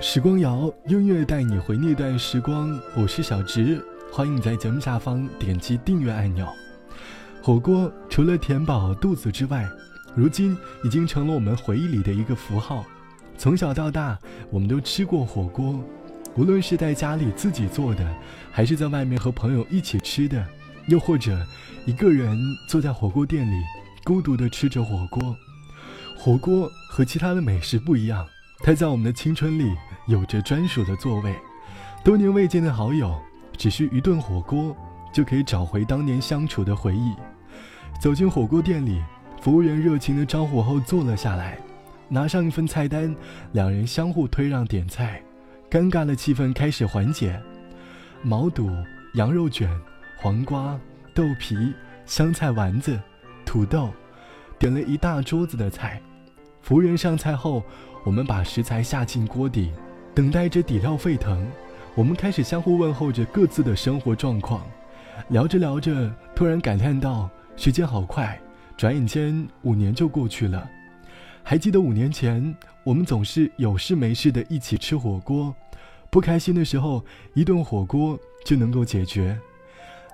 时光谣，音乐带你回那段时光。我是小直，欢迎你在节目下方点击订阅按钮。火锅除了填饱肚子之外，如今已经成了我们回忆里的一个符号。从小到大，我们都吃过火锅，无论是在家里自己做的，还是在外面和朋友一起吃的，又或者一个人坐在火锅店里孤独地吃着火锅。火锅和其他的美食不一样，它在我们的青春里。有着专属的座位，多年未见的好友，只需一顿火锅，就可以找回当年相处的回忆。走进火锅店里，服务员热情的招呼后坐了下来，拿上一份菜单，两人相互推让点菜，尴尬的气氛开始缓解。毛肚、羊肉卷、黄瓜、豆皮、香菜丸子、土豆，点了一大桌子的菜。服务员上菜后，我们把食材下进锅底。等待着底料沸腾，我们开始相互问候着各自的生活状况，聊着聊着，突然感叹到：时间好快，转眼间五年就过去了。还记得五年前，我们总是有事没事的一起吃火锅，不开心的时候，一顿火锅就能够解决。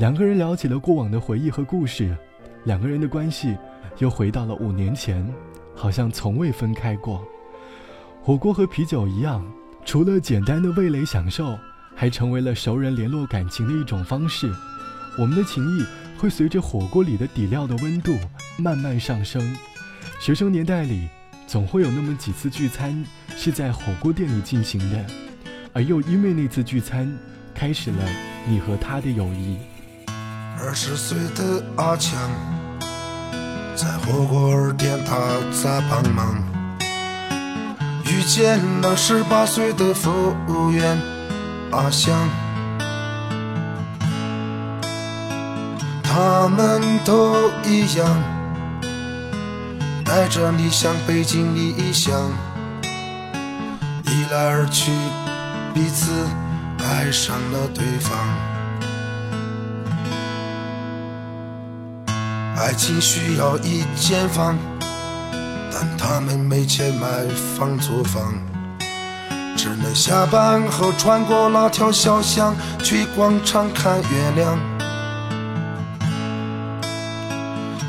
两个人聊起了过往的回忆和故事，两个人的关系又回到了五年前，好像从未分开过。火锅和啤酒一样。除了简单的味蕾享受，还成为了熟人联络感情的一种方式。我们的情谊会随着火锅里的底料的温度慢慢上升。学生年代里，总会有那么几次聚餐是在火锅店里进行的，而又因为那次聚餐，开始了你和他的友谊。二十岁的阿强，在火锅店他在帮忙。遇见了十八岁的服务员阿香，他们都一样，带着理想，背井离乡，一来二去，彼此爱上了对方。爱情需要一间房。他们没钱买房租房，只能下班后穿过那条小巷去广场看月亮。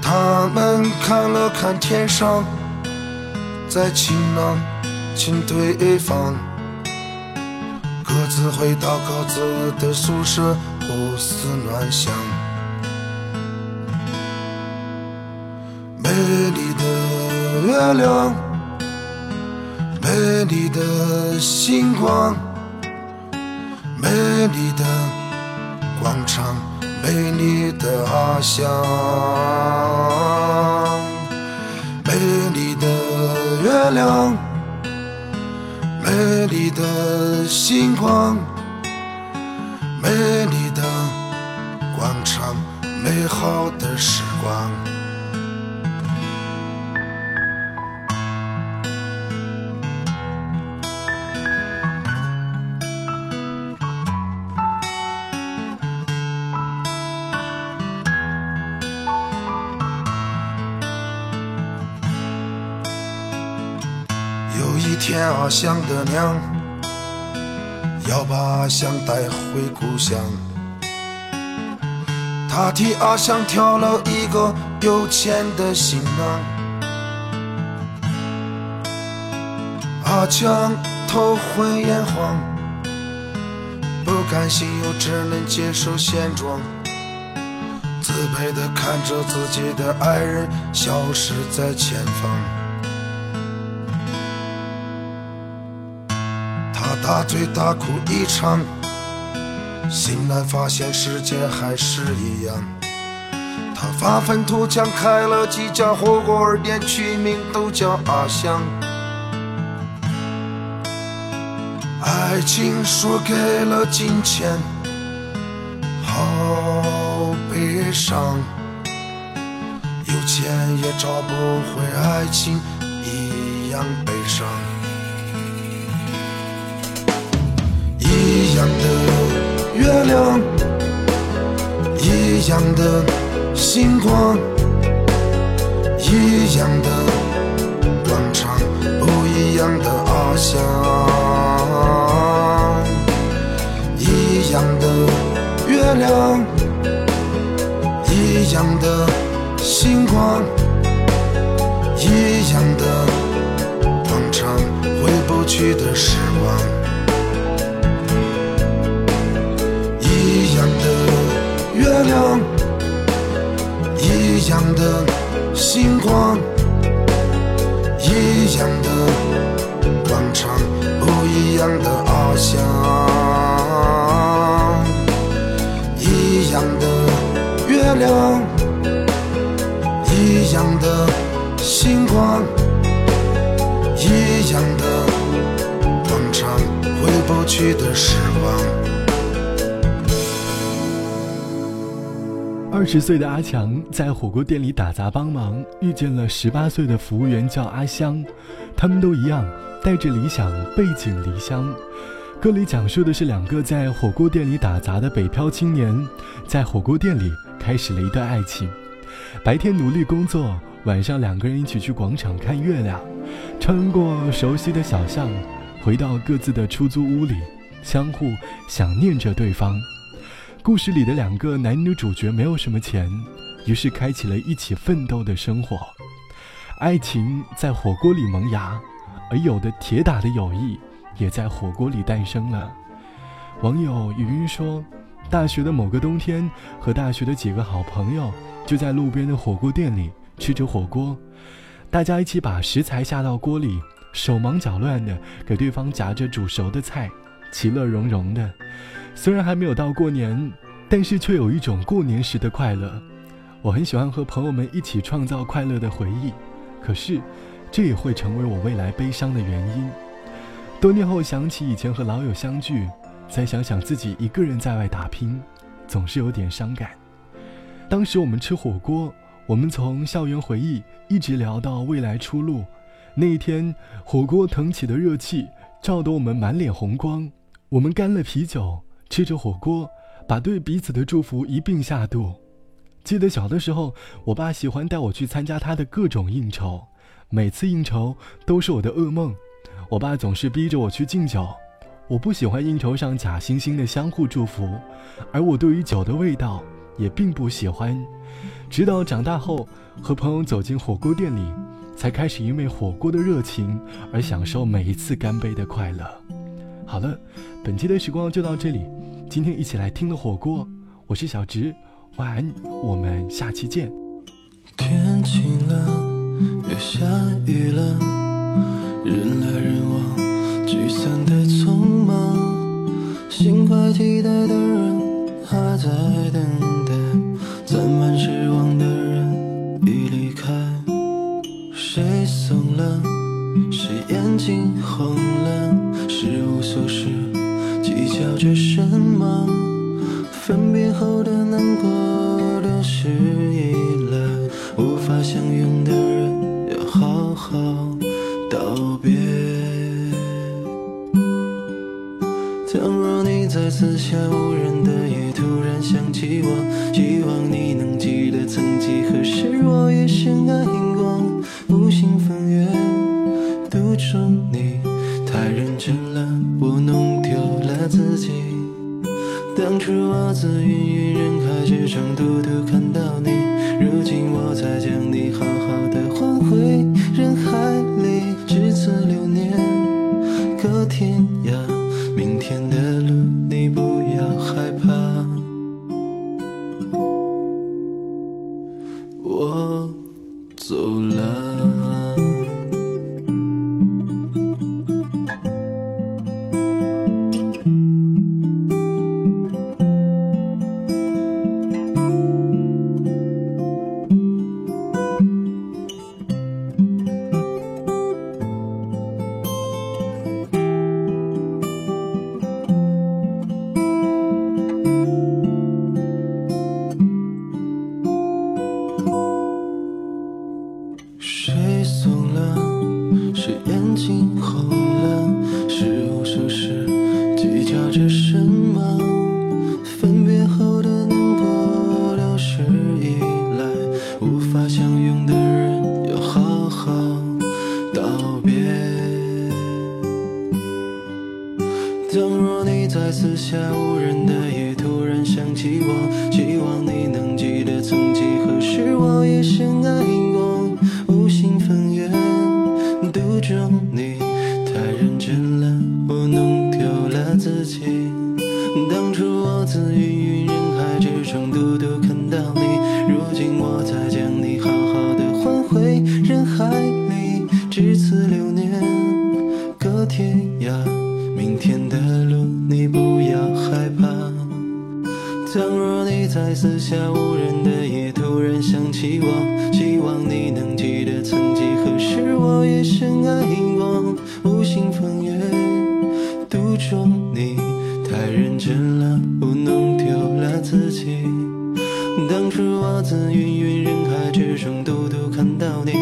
他们看了看天上，在晴朗亲对方，各自回到各自的宿舍，胡思乱想。美丽。月亮，美丽的星光，美丽的广场，美丽的阿香，美丽的月亮，美丽的星光，美丽的广场，美好的时光。有一天阿香的娘要把阿香带回故乡，他替阿香挑了一个有钱的新郎。阿强头昏眼花，不甘心又只能接受现状，自卑的看着自己的爱人消失在前方。大醉大哭一场，醒来发现世界还是一样。他发愤图强开了几家火锅店，取名都叫阿香。爱情输给了金钱，好悲伤。有钱也找不回爱情，一样悲伤。亮，一样的星光，一样的广场，不一样的阿翱翔，一样的月亮，一样的星光，一样的广场，回不去的时光，一样的星光。一样的广场，不一样的翱翔，一样的月亮，一样的星光，一样的广场，回不去的时光。二十岁的阿强在火锅店里打杂帮忙，遇见了十八岁的服务员叫阿香，他们都一样，带着理想，背井离乡。歌里讲述的是两个在火锅店里打杂的北漂青年，在火锅店里开始了一段爱情。白天努力工作，晚上两个人一起去广场看月亮，穿过熟悉的小巷，回到各自的出租屋里，相互想念着对方。故事里的两个男女主角没有什么钱，于是开启了一起奋斗的生活。爱情在火锅里萌芽，而有的铁打的友谊也在火锅里诞生了。网友云云说，大学的某个冬天，和大学的几个好朋友就在路边的火锅店里吃着火锅，大家一起把食材下到锅里，手忙脚乱的给对方夹着煮熟的菜，其乐融融的。虽然还没有到过年，但是却有一种过年时的快乐。我很喜欢和朋友们一起创造快乐的回忆，可是，这也会成为我未来悲伤的原因。多年后想起以前和老友相聚，再想想自己一个人在外打拼，总是有点伤感。当时我们吃火锅，我们从校园回忆一直聊到未来出路。那一天，火锅腾起的热气照得我们满脸红光，我们干了啤酒。吃着火锅，把对彼此的祝福一并下肚。记得小的时候，我爸喜欢带我去参加他的各种应酬，每次应酬都是我的噩梦。我爸总是逼着我去敬酒，我不喜欢应酬上假惺惺的相互祝福，而我对于酒的味道也并不喜欢。直到长大后，和朋友走进火锅店里，才开始因为火锅的热情而享受每一次干杯的快乐。好了，本期的时光就到这里。今天一起来听的火锅，我是小直，晚安，我们下期见。天晴了，又下雨了，人来人往，聚散的匆忙，心怀期待的四下无人的夜突然想起我，希望你能记得曾几何时我也深爱过，无心翻阅，独钟你太认真了，我弄丢了自己。当初我自芸芸人海之中独独看到你，如今我才将你好好的还回人海走下无人的夜突然想起我，希望你能记得曾几何时我也深爱过。无心分缘，独钟你太认真了，我弄丢了自己。当初我自芸希望，希望你能记得曾几何时我也深爱过。无心风月，独钟你太认真了，我弄丢了自己。当初我自芸芸人海之中独独看到你，